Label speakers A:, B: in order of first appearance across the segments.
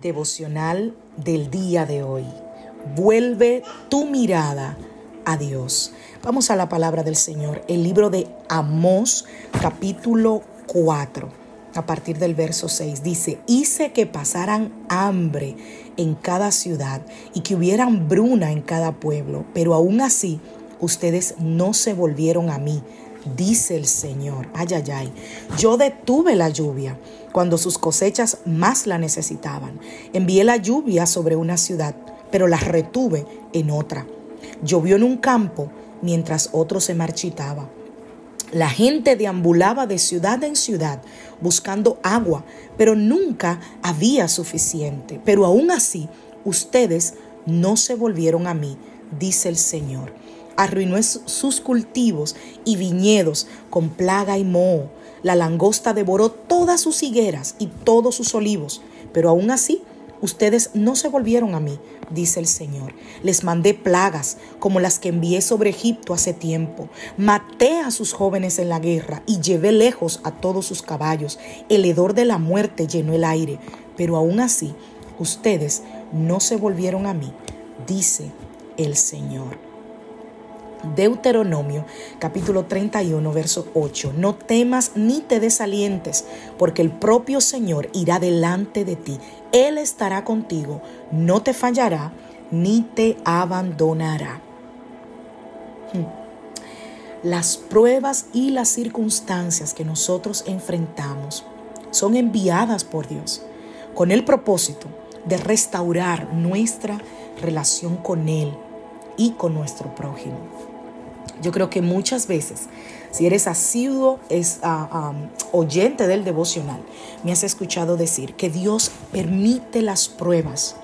A: Devocional del día de hoy. Vuelve tu mirada a Dios. Vamos a la palabra del Señor, el libro de Amós, capítulo 4, a partir del verso 6. Dice, hice que pasaran hambre en cada ciudad y que hubiera bruna en cada pueblo, pero aún así ustedes no se volvieron a mí, dice el Señor. Ay, ay, ay. Yo detuve la lluvia cuando sus cosechas más la necesitaban. Envié la lluvia sobre una ciudad, pero la retuve en otra. Llovió en un campo mientras otro se marchitaba. La gente deambulaba de ciudad en ciudad buscando agua, pero nunca había suficiente. Pero aún así, ustedes no se volvieron a mí, dice el Señor arruinó sus cultivos y viñedos con plaga y moho. La langosta devoró todas sus higueras y todos sus olivos, pero aún así ustedes no se volvieron a mí, dice el Señor. Les mandé plagas como las que envié sobre Egipto hace tiempo. Maté a sus jóvenes en la guerra y llevé lejos a todos sus caballos. El hedor de la muerte llenó el aire, pero aún así ustedes no se volvieron a mí, dice el Señor. Deuteronomio capítulo 31 verso 8. No temas ni te desalientes, porque el propio Señor irá delante de ti. Él estará contigo, no te fallará ni te abandonará. Hmm. Las pruebas y las circunstancias que nosotros enfrentamos son enviadas por Dios con el propósito de restaurar nuestra relación con Él y con nuestro prójimo. Yo creo que muchas veces, si eres asiduo, es uh, oyente del devocional, me has escuchado decir que Dios permite las pruebas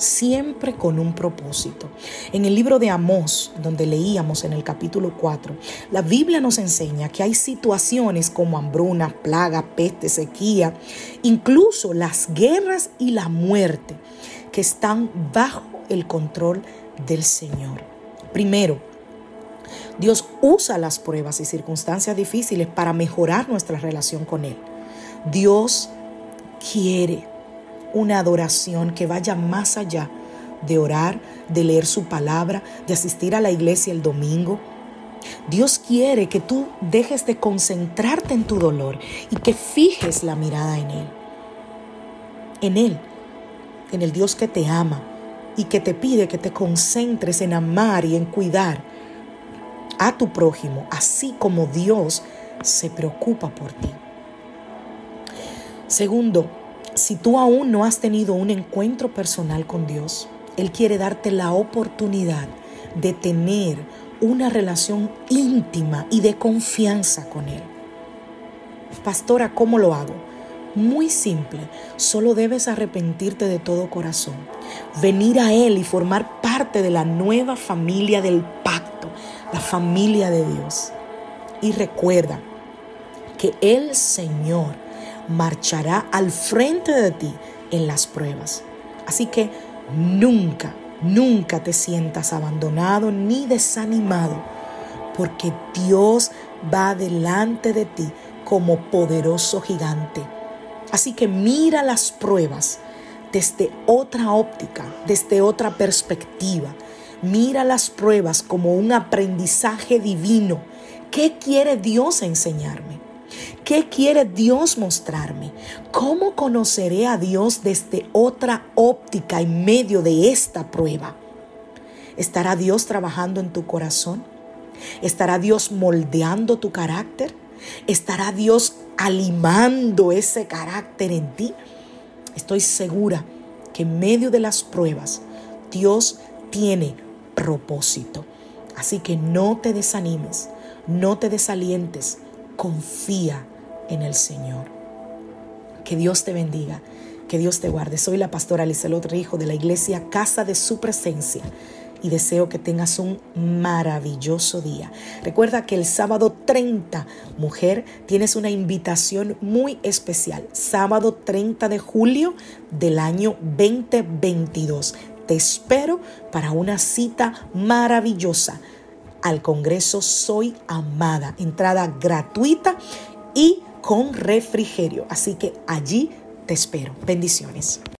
A: siempre con un propósito. En el libro de Amós, donde leíamos en el capítulo 4, la Biblia nos enseña que hay situaciones como hambruna, plaga, peste, sequía, incluso las guerras y la muerte que están bajo el control del Señor. Primero, Dios usa las pruebas y circunstancias difíciles para mejorar nuestra relación con Él. Dios quiere una adoración que vaya más allá de orar, de leer su palabra, de asistir a la iglesia el domingo. Dios quiere que tú dejes de concentrarte en tu dolor y que fijes la mirada en Él. En Él, en el Dios que te ama y que te pide que te concentres en amar y en cuidar a tu prójimo, así como Dios se preocupa por ti. Segundo, si tú aún no has tenido un encuentro personal con Dios, Él quiere darte la oportunidad de tener una relación íntima y de confianza con Él. Pastora, ¿cómo lo hago? Muy simple, solo debes arrepentirte de todo corazón, venir a Él y formar parte de la nueva familia del pacto, la familia de Dios. Y recuerda que el Señor marchará al frente de ti en las pruebas. Así que nunca, nunca te sientas abandonado ni desanimado, porque Dios va delante de ti como poderoso gigante. Así que mira las pruebas desde otra óptica, desde otra perspectiva Mira las pruebas como un aprendizaje divino. ¿Qué quiere Dios enseñarme? ¿Qué quiere Dios mostrarme? ¿Cómo conoceré a Dios desde otra óptica en medio de esta prueba? ¿Estará Dios trabajando en tu corazón? ¿Estará Dios moldeando tu carácter? ¿Estará Dios alimando ese carácter en ti? Estoy segura que en medio de las pruebas Dios tiene propósito. Así que no te desanimes, no te desalientes, confía en el Señor. Que Dios te bendiga, que Dios te guarde. Soy la pastora Lizelot Rijo de la iglesia Casa de Su Presencia y deseo que tengas un maravilloso día. Recuerda que el sábado 30, mujer, tienes una invitación muy especial. Sábado 30 de julio del año 2022. Te espero para una cita maravillosa al Congreso Soy Amada. Entrada gratuita y con refrigerio. Así que allí te espero. Bendiciones.